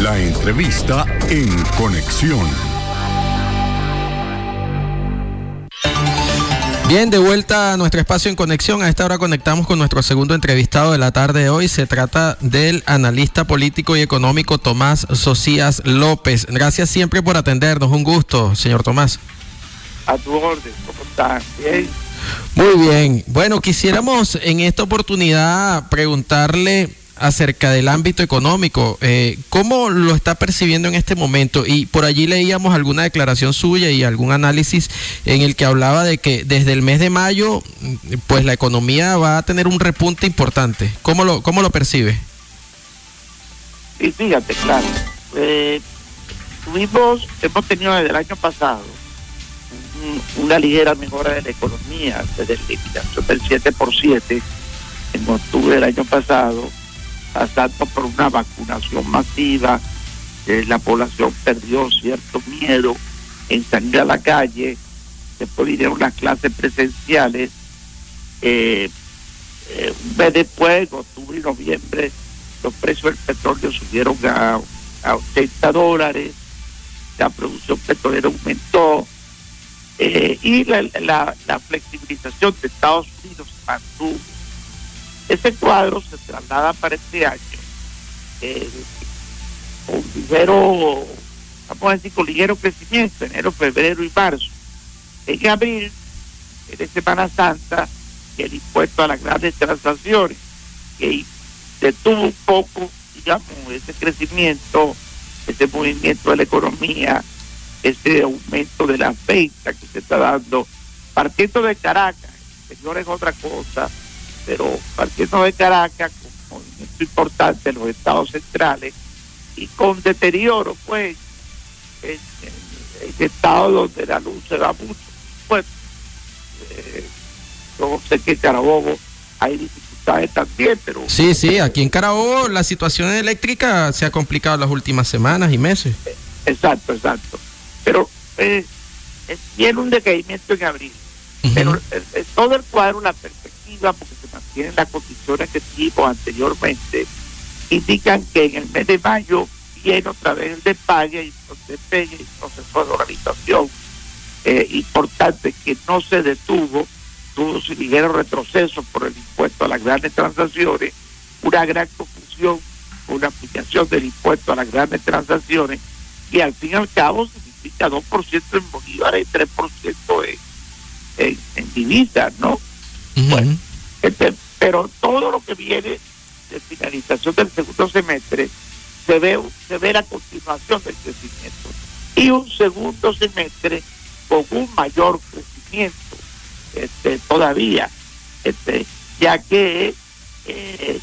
La entrevista en conexión. Bien, de vuelta a nuestro espacio en conexión. A esta hora conectamos con nuestro segundo entrevistado de la tarde de hoy. Se trata del analista político y económico Tomás Socias López. Gracias siempre por atendernos. Un gusto, señor Tomás. A tu orden, ¿cómo estás? Bien. Muy bien. Bueno, quisiéramos en esta oportunidad preguntarle acerca del ámbito económico. Eh, ¿Cómo lo está percibiendo en este momento? Y por allí leíamos alguna declaración suya y algún análisis en el que hablaba de que desde el mes de mayo, pues la economía va a tener un repunte importante. ¿Cómo lo, cómo lo percibe? Sí, fíjate, claro. Eh, tuvimos, hemos tenido desde el año pasado una ligera mejora de la economía, desde la eliminación del 7 por 7 en octubre del año pasado pasando por una vacunación masiva, la población perdió cierto miedo en salir a la calle, después vinieron las clases presenciales, eh, eh, un mes después, en octubre y noviembre, los precios del petróleo subieron a, a 80 dólares, la producción petrolera aumentó, eh, y la, la, la, flexibilización de Estados Unidos mantuvo ese cuadro se traslada para este año con ligero, vamos a decir, con ligero crecimiento, enero, febrero y marzo. En abril, en Semana Santa, el impuesto a las grandes transacciones, que detuvo un poco, digamos, ese crecimiento, ese movimiento de la economía, ese aumento de la venta que se está dando, partiendo de Caracas, el señor es otra cosa, pero partiendo de Caracas, con movimiento importante en los estados centrales y con deterioro, pues, en, en, estados donde la luz se da mucho. Pues, eh, yo sé que en Carabobo hay dificultades también, pero... Sí, sí, aquí en Carabobo la situación eléctrica se ha complicado las últimas semanas y meses. Exacto, exacto. Pero eh, tiene un decaimiento en abril. Pero eh, todo el cuadro, la perspectiva, porque se mantienen las condiciones que tuvimos anteriormente, indican que en el mes de mayo viene otra vez el despague y el despegue y el proceso de organización eh, importante que no se detuvo, tuvo su ligero retroceso por el impuesto a las grandes transacciones, una gran confusión, una aplicación del impuesto a las grandes transacciones, y al fin y al cabo significa 2% en bolívares y 3% en en, en divisas, ¿no? Bueno, este, pero todo lo que viene de finalización del segundo semestre se ve, se ve la continuación del crecimiento. Y un segundo semestre con un mayor crecimiento este, todavía, este, ya que eh,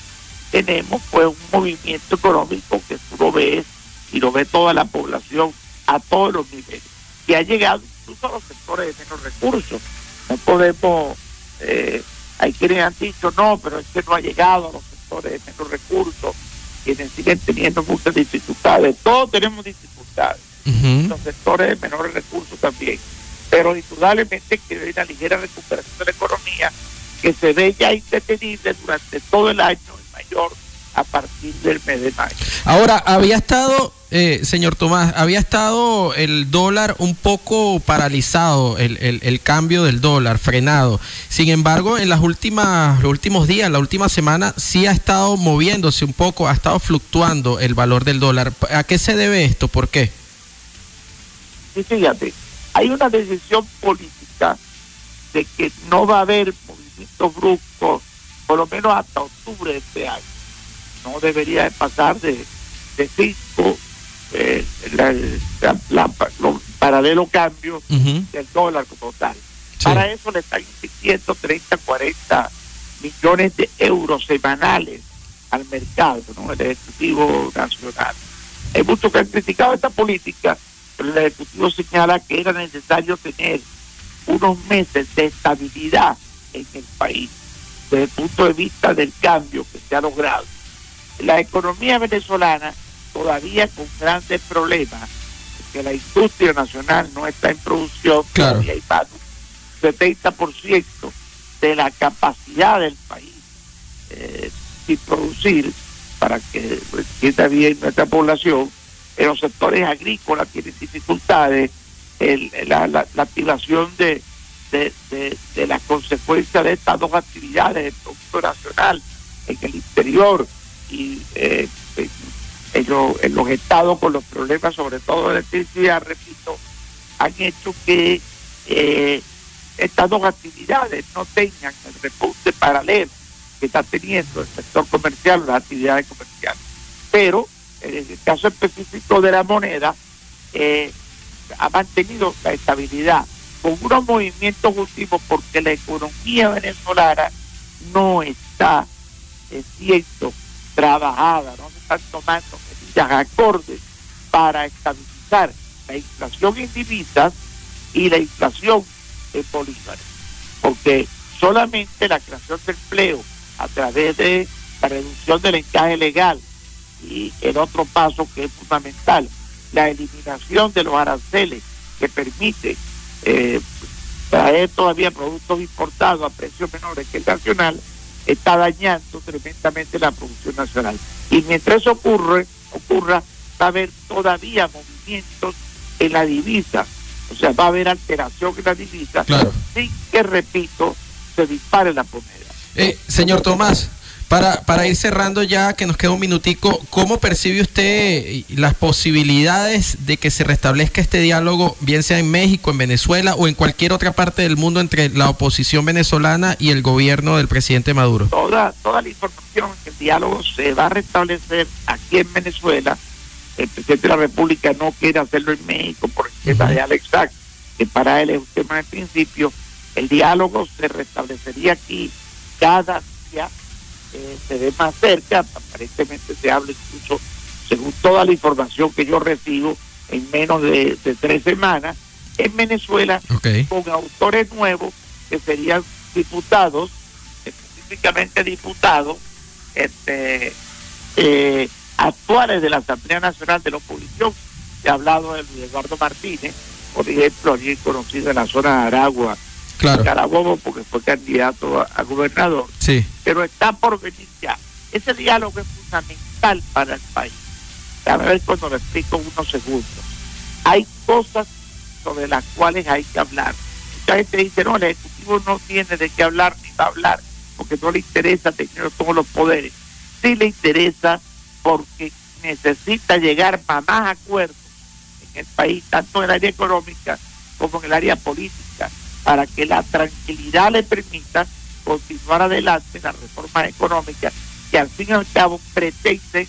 tenemos pues un movimiento económico que tú lo ves y lo ve toda la población a todos los niveles, que ha llegado incluso a los sectores de menos recursos. No podemos, eh, hay quienes han dicho no, pero es que no ha llegado a los sectores de menos recursos, quienes siguen teniendo muchas dificultades, todos tenemos dificultades, los sectores de menores recursos también, pero indudablemente que hay una ligera recuperación de la economía que se ve ya indetenible durante todo el año en mayor del mes de mayo. Ahora, había estado, eh, señor Tomás, había estado el dólar un poco paralizado, el, el, el, cambio del dólar, frenado. Sin embargo, en las últimas, los últimos días, la última semana, sí ha estado moviéndose un poco, ha estado fluctuando el valor del dólar. ¿A qué se debe esto? ¿Por qué? Sí, fíjate, hay una decisión política de que no va a haber movimientos bruscos, por lo menos hasta octubre de este año no debería de pasar de, de cinco eh, la, la, la, los paralelo cambio uh -huh. del dólar como tal. Sí. Para eso le están invirtiendo 30, 40 millones de euros semanales al mercado, ¿no? el Ejecutivo Nacional. Hay muchos que han criticado esta política, pero el Ejecutivo señala que era necesario tener unos meses de estabilidad en el país, desde el punto de vista del cambio que se ha logrado la economía venezolana todavía con grandes problemas, porque la industria nacional no está en producción, claro. y hay más de un 70% de la capacidad del país eh, sin producir, para que entienda bien nuestra población, en los sectores agrícolas tienen dificultades, la, la, activación de, de, de, las consecuencias de estas dos actividades, el Producto Nacional en el interior y eh, en, los estados con los problemas, sobre todo de electricidad, repito, han hecho que eh, estas dos actividades no tengan el repunte paralelo que está teniendo el sector comercial, las actividades comerciales. Pero en el caso específico de la moneda, eh, ha mantenido la estabilidad con unos movimientos últimos porque la economía venezolana no está siendo trabajada, no están tomando medidas acordes para estabilizar la inflación en divisas y la inflación en bolívares. Porque solamente la creación de empleo a través de la reducción del encaje legal y el otro paso que es fundamental, la eliminación de los aranceles que permite eh, traer todavía productos importados a precios menores que el nacional, está dañando tremendamente la producción nacional. Y mientras eso ocurre, ocurra, va a haber todavía movimientos en la divisa, o sea, va a haber alteración en la divisa, sin que, repito, se dispare la moneda. Eh, señor Tomás, para, para ir cerrando ya, que nos queda un minutico, ¿cómo percibe usted las posibilidades de que se restablezca este diálogo, bien sea en México, en Venezuela o en cualquier otra parte del mundo entre la oposición venezolana y el gobierno del presidente Maduro? Toda, toda la información el diálogo se va a restablecer aquí en Venezuela. El presidente de la República no quiere hacerlo en México por el tema de Sack, que para él es un tema de principio. El diálogo se restablecería aquí cada día eh, se ve más cerca, aparentemente se habla incluso, según toda la información que yo recibo, en menos de, tres semanas, en Venezuela, con autores nuevos que serían diputados, específicamente diputados este, eh, actuales de la Asamblea Nacional de la Oposición. Se ha hablado de Eduardo Martínez, por ejemplo, alguien conocido en la zona de Aragua, claro. Carabobo porque fue candidato a, gobernador. Sí. Pero está por venir ya. Ese diálogo es fundamental para el país. A ver cuando lo explico unos segundos. Hay cosas sobre las cuales hay que hablar. Mucha gente dice, no, el Ejecutivo no tiene de qué hablar ni va a hablar porque no le interesa tener todos los poderes. Sí le interesa porque necesita llegar a más acuerdos en el país, tanto en el área económica como en el área política para que la tranquilidad le permita continuar adelante en la reforma económica que al fin y al cabo pretende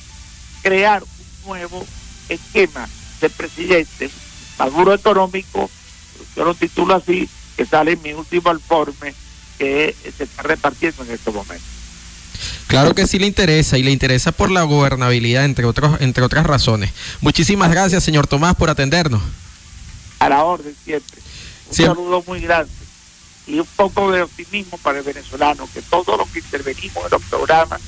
crear un nuevo esquema de presidente maduro económico, yo lo titulo así, que sale en mi último informe que se está repartiendo en este momento. Claro que sí le interesa y le interesa por la gobernabilidad, entre, otros, entre otras razones. Muchísimas gracias, señor Tomás, por atendernos. A la orden siempre. Un saludo muy grande y un poco de optimismo para el venezolano, que todos los que intervenimos en los programas,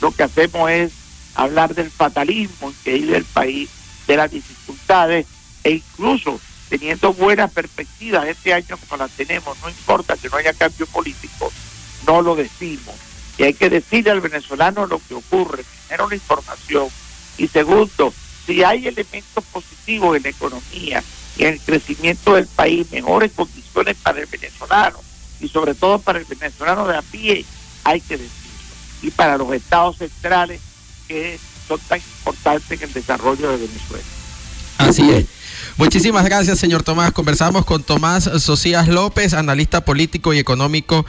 lo que hacemos es hablar del fatalismo en que vive el país, de las dificultades e incluso teniendo buenas perspectivas este año como las tenemos, no importa que no haya cambio político, no lo decimos. Y hay que decirle al venezolano lo que ocurre, primero la información y segundo, si hay elementos positivos en la economía, y el crecimiento del país, mejores condiciones para el venezolano y sobre todo para el venezolano de a pie, hay que decirlo. Y para los estados centrales que son tan importantes en el desarrollo de Venezuela. Así es. Muchísimas gracias, señor Tomás. Conversamos con Tomás Socias López, analista político y económico.